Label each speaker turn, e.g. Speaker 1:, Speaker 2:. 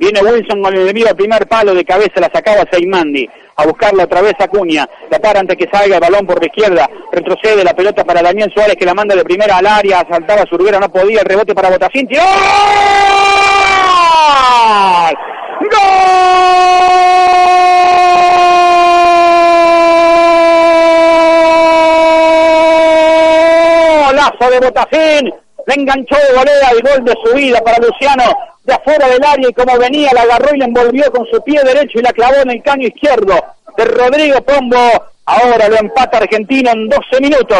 Speaker 1: Viene Wilson con el envío al primer palo de cabeza, la sacaba Seimandi. A buscarla otra vez a Cuña. La para antes que salga el balón por la izquierda. Retrocede la pelota para Daniel Suárez que la manda de primera al área. Saltaba Surguera, no podía. El rebote para Botacín. ¡Tiró! Golazo de Botacín. Le enganchó de volea el gol de su vida para Luciano de afuera del área y como venía la agarró y la envolvió con su pie derecho y la clavó en el caño izquierdo de Rodrigo Pombo. Ahora lo empata Argentina en 12 minutos.